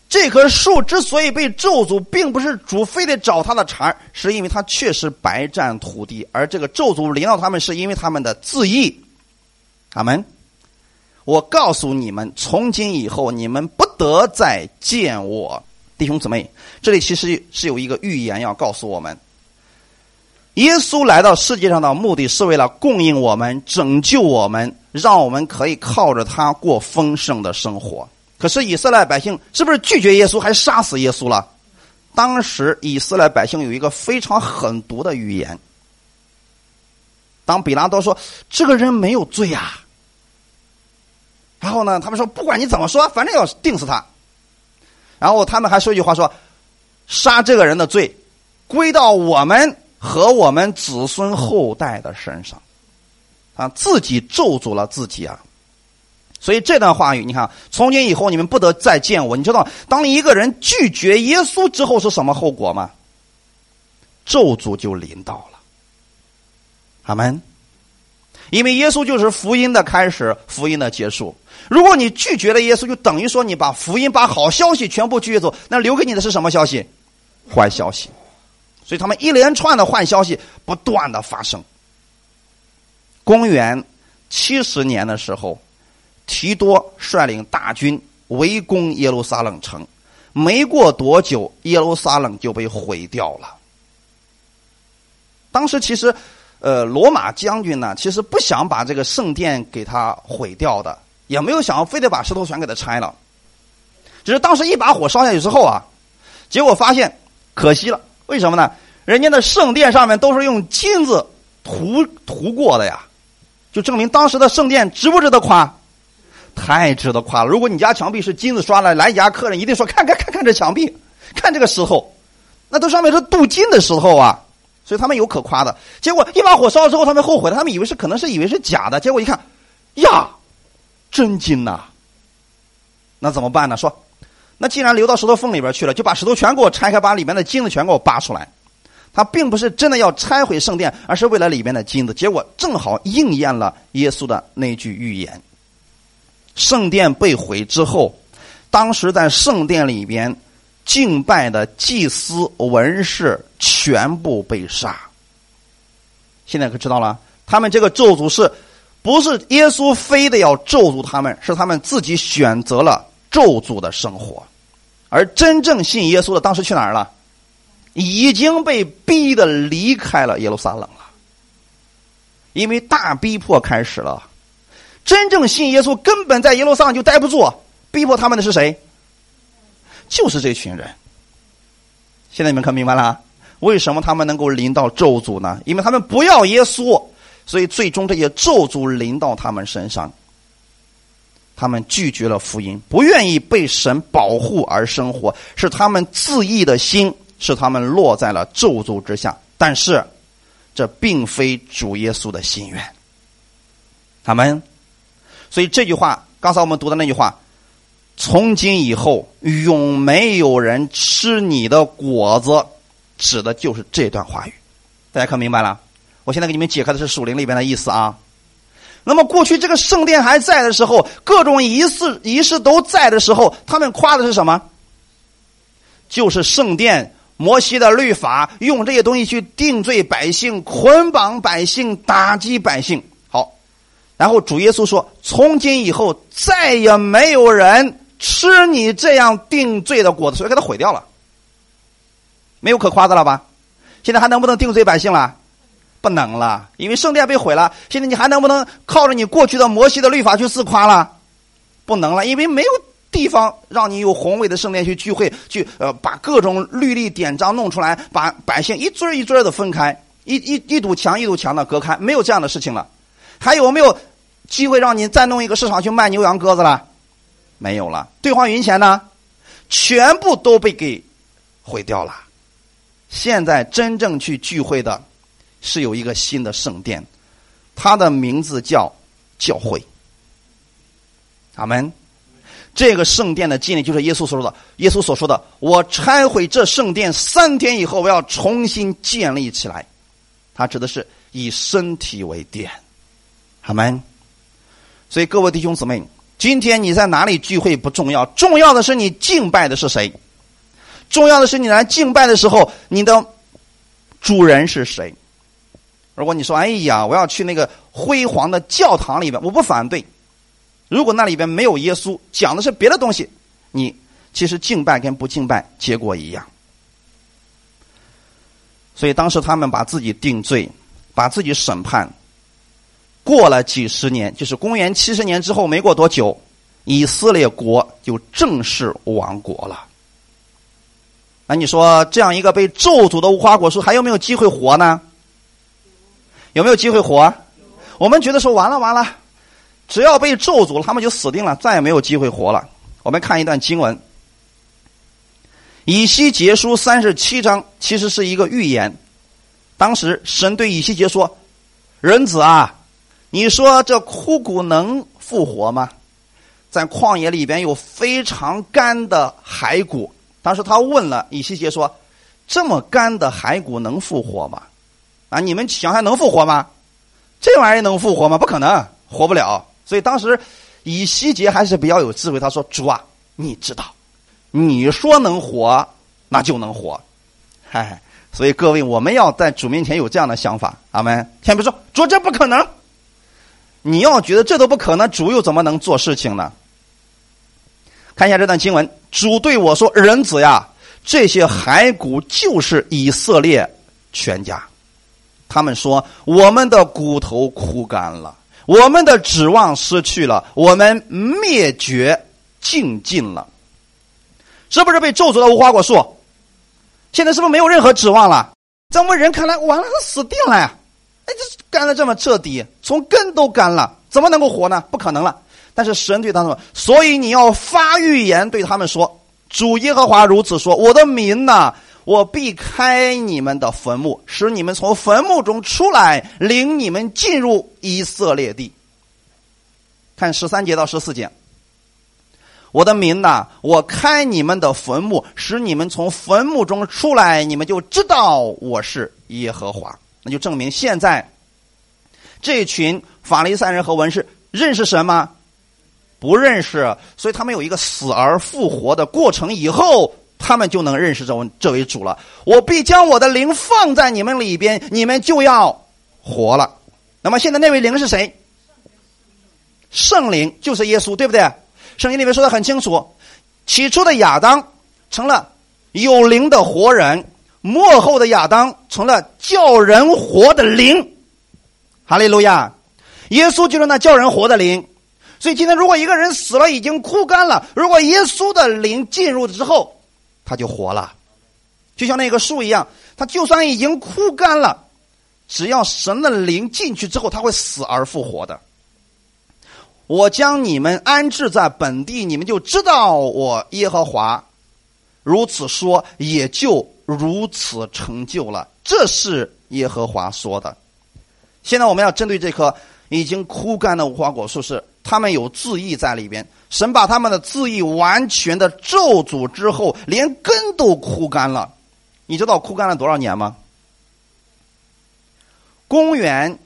这棵树之所以被咒诅，并不是主非得找他的茬是因为他确实白占土地，而这个咒诅临到他们，是因为他们的自义。阿门。我告诉你们，从今以后，你们不得再见我，弟兄姊妹。这里其实是有一个预言要告诉我们：耶稣来到世界上的目的是为了供应我们、拯救我们，让我们可以靠着他过丰盛的生活。可是以色列百姓是不是拒绝耶稣，还杀死耶稣了？当时以色列百姓有一个非常狠毒的预言。当比拉多说：“这个人没有罪啊。”然后呢，他们说不管你怎么说，反正要定死他。然后他们还说一句话说：“杀这个人的罪，归到我们和我们子孙后代的身上。”啊，自己咒诅了自己啊！所以这段话语，你看，从今以后你们不得再见我。你知道，当一个人拒绝耶稣之后是什么后果吗？咒诅就临到了。阿门。因为耶稣就是福音的开始，福音的结束。如果你拒绝了耶稣，就等于说你把福音、把好消息全部拒绝走，那留给你的是什么消息？坏消息。所以他们一连串的坏消息不断的发生。公元七十年的时候，提多率领大军围攻耶路撒冷城，没过多久，耶路撒冷就被毁掉了。当时其实，呃，罗马将军呢，其实不想把这个圣殿给他毁掉的。也没有想要非得把石头全给它拆了，只是当时一把火烧下去之后啊，结果发现可惜了。为什么呢？人家的圣殿上面都是用金子涂涂过的呀，就证明当时的圣殿值不值得夸？太值得夸了！如果你家墙壁是金子刷的，来家客人一定说：“看看看看这墙壁，看这个石头，那都上面是镀金的石头啊！”所以他们有可夸的。结果一把火烧了之后，他们后悔了，他们以为是可能是以为是假的，结果一看，呀，真金呐！那怎么办呢？说，那既然流到石头缝里边去了，就把石头全给我拆开，把里面的金子全给我扒出来。他并不是真的要拆毁圣殿，而是为了里面的金子。结果正好应验了耶稣的那句预言。圣殿被毁之后，当时在圣殿里边敬拜的祭司、文士全部被杀。现在可知道了，他们这个咒诅是不是耶稣非得要咒诅他们？是他们自己选择了咒诅的生活，而真正信耶稣的当时去哪儿了？已经被逼的离开了耶路撒冷了，因为大逼迫开始了。真正信耶稣根本在耶路撒冷就待不住，逼迫他们的是谁？就是这群人。现在你们可明白了？为什么他们能够临到咒诅呢？因为他们不要耶稣，所以最终这些咒诅临到他们身上。他们拒绝了福音，不愿意被神保护而生活，是他们自义的心。是他们落在了咒诅之下，但是这并非主耶稣的心愿。他们，所以这句话，刚才我们读的那句话，从今以后永没有人吃你的果子，指的就是这段话语。大家可明白了？我现在给你们解开的是属灵里边的意思啊。那么过去这个圣殿还在的时候，各种仪式仪式都在的时候，他们夸的是什么？就是圣殿。摩西的律法用这些东西去定罪百姓、捆绑百姓、打击百姓。好，然后主耶稣说：“从今以后再也没有人吃你这样定罪的果子，所以给他毁掉了，没有可夸的了吧？现在还能不能定罪百姓了？不能了，因为圣殿被毁了。现在你还能不能靠着你过去的摩西的律法去自夸了？不能了，因为没有。”地方让你有宏伟的圣殿去聚会，去呃把各种律例典章弄出来，把百姓一尊一尊的分开，一一一堵墙一堵墙的隔开，没有这样的事情了。还有没有机会让你再弄一个市场去卖牛羊鸽子了？没有了。兑换银钱呢？全部都被给毁掉了。现在真正去聚会的，是有一个新的圣殿，它的名字叫教会。阿门。这个圣殿的建立，就是耶稣所说的。耶稣所说的：“我拆毁这圣殿三天以后，我要重新建立起来。”他指的是以身体为殿，好吗？所以各位弟兄姊妹，今天你在哪里聚会不重要，重要的是你敬拜的是谁。重要的是你来敬拜的时候，你的主人是谁。如果你说：“哎呀，我要去那个辉煌的教堂里边”，我不反对。如果那里边没有耶稣，讲的是别的东西，你其实敬拜跟不敬拜结果一样。所以当时他们把自己定罪，把自己审判。过了几十年，就是公元七十年之后，没过多久，以色列国就正式亡国了。那你说这样一个被咒诅的无花果树，还有没有机会活呢？有没有机会活？我们觉得说完了完了。只要被咒诅了，他们就死定了，再也没有机会活了。我们看一段经文，《以西结书》三十七章，其实是一个预言。当时神对以西结说：“人子啊，你说这枯骨能复活吗？在旷野里边有非常干的骸骨。”当时他问了以西结说：“这么干的骸骨能复活吗？啊，你们想还能复活吗？这玩意儿能复活吗？不可能，活不了。”所以当时以西结还是比较有智慧，他说：“主啊，你知道，你说能活，那就能活。”嗨，所以各位，我们要在主面前有这样的想法，阿门。先别说主这不可能，你要觉得这都不可能，主又怎么能做事情呢？看一下这段经文，主对我说：“人子呀，这些骸骨就是以色列全家。”他们说：“我们的骨头枯干了。”我们的指望失去了，我们灭绝尽尽了，是不是被咒诅的无花果树？现在是不是没有任何指望了？在我们人看来，完了，他死定了呀！哎，这干的这么彻底，从根都干了，怎么能够活呢？不可能了。但是神对他们说：“所以你要发预言，对他们说：主耶和华如此说：我的民呐，我必开你们的坟墓，使你们从坟墓中出来，领你们进入以色列地。看十三节到十四节。我的民呐，我开你们的坟墓，使你们从坟墓中出来，你们就知道我是耶和华。那就证明现在这群法利赛人和文士认识神吗？不认识，所以他们有一个死而复活的过程，以后他们就能认识这位这位主了。我必将我的灵放在你们里边，你们就要活了。那么现在那位灵是谁？圣灵就是耶稣，对不对？圣经里面说的很清楚，起初的亚当成了有灵的活人，幕后的亚当成了叫人活的灵。哈利路亚！耶稣就是那叫人活的灵。所以今天，如果一个人死了，已经枯干了，如果耶稣的灵进入之后，他就活了，就像那个树一样，他就算已经枯干了，只要神的灵进去之后，他会死而复活的。我将你们安置在本地，你们就知道我耶和华如此说，也就如此成就了。这是耶和华说的。现在我们要针对这棵已经枯干的无花果树是。他们有字义在里边，神把他们的字义完全的咒诅之后，连根都枯干了。你知道枯干了多少年吗？公元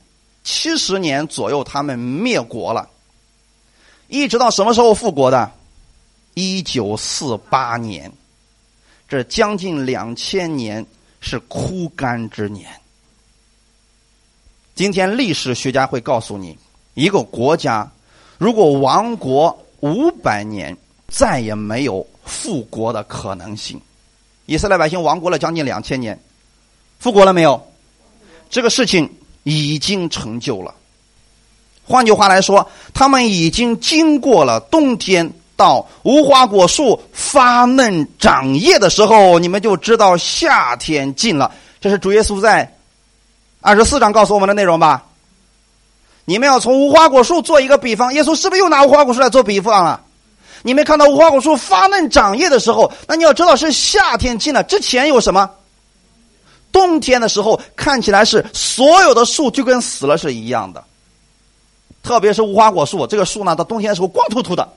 七十年左右，他们灭国了，一直到什么时候复国的？一九四八年，这将近两千年是枯干之年。今天历史学家会告诉你，一个国家。如果亡国五百年，再也没有复国的可能性。以色列百姓亡国了将近两千年，复国了没有？这个事情已经成就了。换句话来说，他们已经经过了冬天，到无花果树发嫩长叶的时候，你们就知道夏天近了。这是主耶稣在二十四章告诉我们的内容吧？你们要从无花果树做一个比方，耶稣是不是又拿无花果树来做比方了？你没看到无花果树发嫩长叶的时候，那你要知道是夏天进了，之前有什么？冬天的时候看起来是所有的树就跟死了是一样的，特别是无花果树，这个树呢到冬天的时候光秃秃的，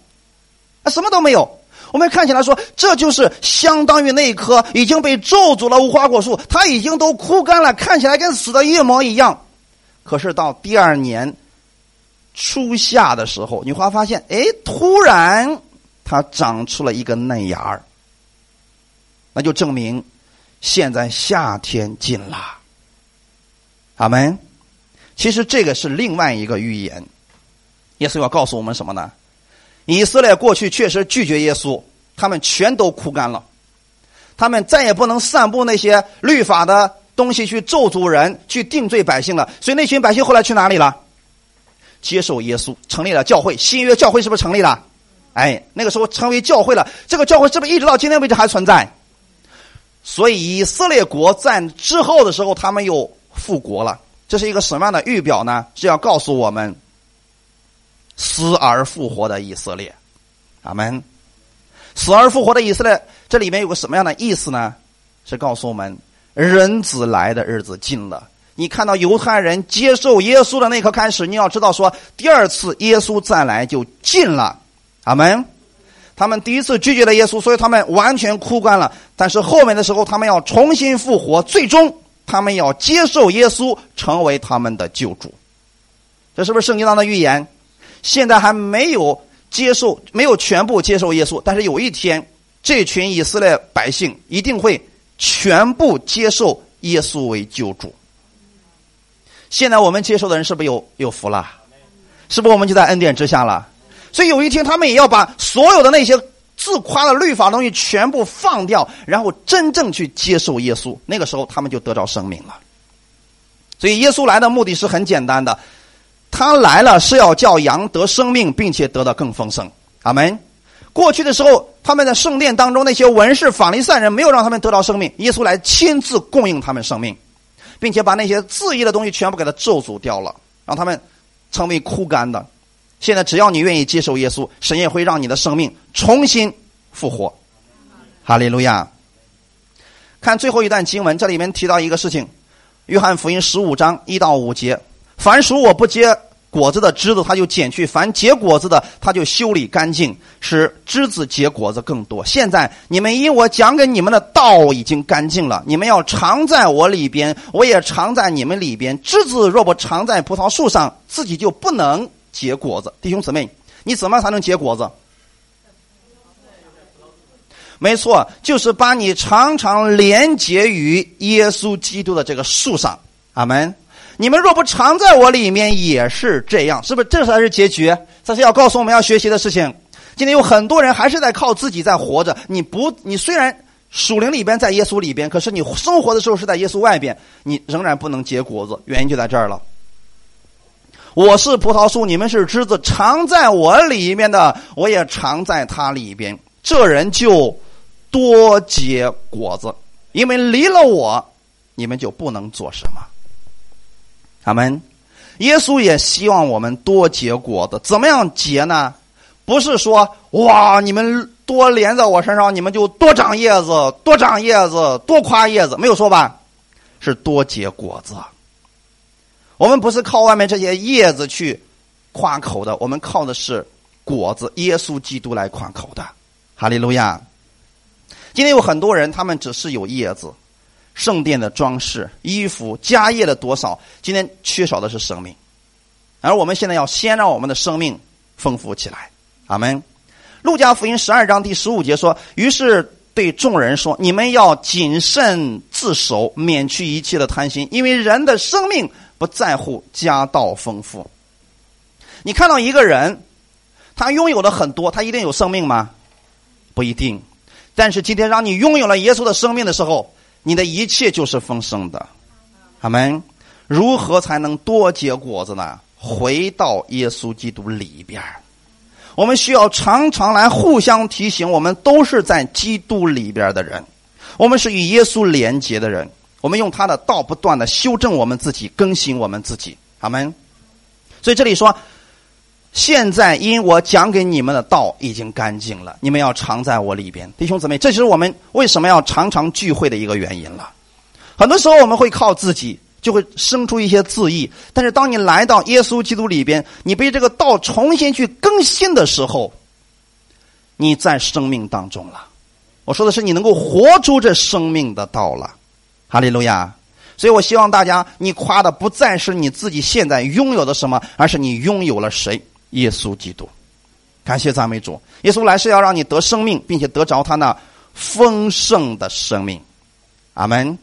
啊什么都没有。我们看起来说这就是相当于那棵已经被咒诅了无花果树，它已经都枯干了，看起来跟死的一模一样。可是到第二年初夏的时候，你会发现，哎，突然它长出了一个嫩芽儿，那就证明现在夏天近了。阿门。其实这个是另外一个预言，耶稣要告诉我们什么呢？以色列过去确实拒绝耶稣，他们全都枯干了，他们再也不能散布那些律法的。东西去咒诅人，去定罪百姓了。所以那群百姓后来去哪里了？接受耶稣，成立了教会。新约教会是不是成立了？哎，那个时候成为教会了。这个教会是不是一直到今天为止还存在？所以以色列国在之后的时候，他们又复国了。这是一个什么样的预表呢？是要告诉我们死而复活的以色列。阿门。死而复活的以色列，这里面有个什么样的意思呢？是告诉我们。人子来的日子近了。你看到犹太人接受耶稣的那刻开始，你要知道说，第二次耶稣再来就近了。阿门。他们第一次拒绝了耶稣，所以他们完全枯干了。但是后面的时候，他们要重新复活，最终他们要接受耶稣，成为他们的救主。这是不是圣经当中的预言？现在还没有接受，没有全部接受耶稣，但是有一天，这群以色列百姓一定会。全部接受耶稣为救主。现在我们接受的人是不是有有福了？是不是我们就在恩典之下了？所以有一天他们也要把所有的那些自夸的律法东西全部放掉，然后真正去接受耶稣。那个时候他们就得着生命了。所以耶稣来的目的是很简单的，他来了是要叫羊得生命，并且得到更丰盛。阿门。过去的时候，他们在圣殿当中那些文士、法利赛人没有让他们得到生命，耶稣来亲自供应他们生命，并且把那些自义的东西全部给他咒诅掉了，让他们成为枯干的。现在只要你愿意接受耶稣，神也会让你的生命重新复活。哈利路亚！看最后一段经文，这里面提到一个事情，《约翰福音》十五章一到五节：凡属我不结果子的枝子，他就剪去；凡结果子的，他就修理干净，使枝子结果子更多。现在你们因我讲给你们的道已经干净了，你们要常在我里边，我也常在你们里边。枝子若不常在葡萄树上，自己就不能。结果子，弟兄姊妹，你怎么才能结果子？没错，就是把你常常连接于耶稣基督的这个树上。阿门。你们若不常在我里面，也是这样，是不是？这才是结局。这是要告诉我们要学习的事情。今天有很多人还是在靠自己在活着。你不，你虽然属灵里边在耶稣里边，可是你生活的时候是在耶稣外边，你仍然不能结果子。原因就在这儿了。我是葡萄树，你们是枝子，常在我里面的，我也常在他里边。这人就多结果子，因为离了我，你们就不能做什么。阿门。耶稣也希望我们多结果子，怎么样结呢？不是说哇，你们多连在我身上，你们就多长叶子，多长叶子，多夸叶子，没有说吧？是多结果子。我们不是靠外面这些叶子去夸口的，我们靠的是果子，耶稣基督来夸口的。哈利路亚！今天有很多人，他们只是有叶子、圣殿的装饰、衣服、家业的多少，今天缺少的是生命。而我们现在要先让我们的生命丰富起来。阿门。路加福音十二章第十五节说：“于是对众人说，你们要谨慎自守，免去一切的贪心，因为人的生命。”不在乎家道丰富。你看到一个人，他拥有的很多，他一定有生命吗？不一定。但是今天让你拥有了耶稣的生命的时候，你的一切就是丰盛的。阿门。如何才能多结果子呢？回到耶稣基督里边我们需要常常来互相提醒，我们都是在基督里边的人，我们是与耶稣连结的人。我们用他的道不断的修正我们自己，更新我们自己，阿门。所以这里说，现在因我讲给你们的道已经干净了，你们要常在我里边，弟兄姊妹，这就是我们为什么要常常聚会的一个原因了。很多时候我们会靠自己，就会生出一些自意，但是当你来到耶稣基督里边，你被这个道重新去更新的时候，你在生命当中了。我说的是你能够活出这生命的道了。哈利路亚！所以我希望大家，你夸的不再是你自己现在拥有的什么，而是你拥有了谁？耶稣基督。感谢赞美主！耶稣来是要让你得生命，并且得着他那丰盛的生命。阿门。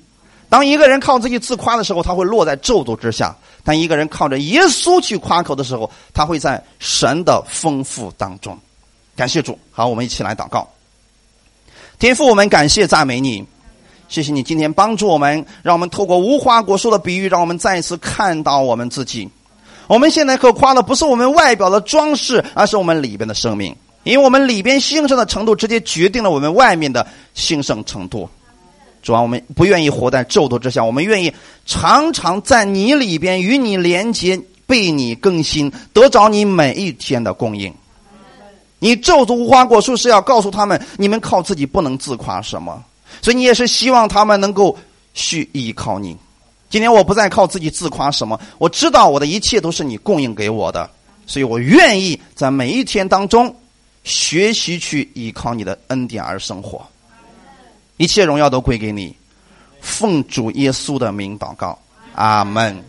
当一个人靠自己自夸的时候，他会落在咒诅之下；但一个人靠着耶稣去夸口的时候，他会在神的丰富当中。感谢主！好，我们一起来祷告。天父，我们感谢赞美你。谢谢你今天帮助我们，让我们透过无花果树的比喻，让我们再一次看到我们自己。我们现在可夸的不是我们外表的装饰，而是我们里边的生命。因为我们里边兴盛的程度，直接决定了我们外面的兴盛程度。主要我们不愿意活在咒诅之下，我们愿意常常在你里边与你连接，被你更新，得着你每一天的供应。你咒诅无花果树是要告诉他们，你们靠自己不能自夸什么。所以你也是希望他们能够去依靠你。今天我不再靠自己自夸什么，我知道我的一切都是你供应给我的，所以我愿意在每一天当中学习去依靠你的恩典而生活。一切荣耀都归给你，奉主耶稣的名祷告，阿门。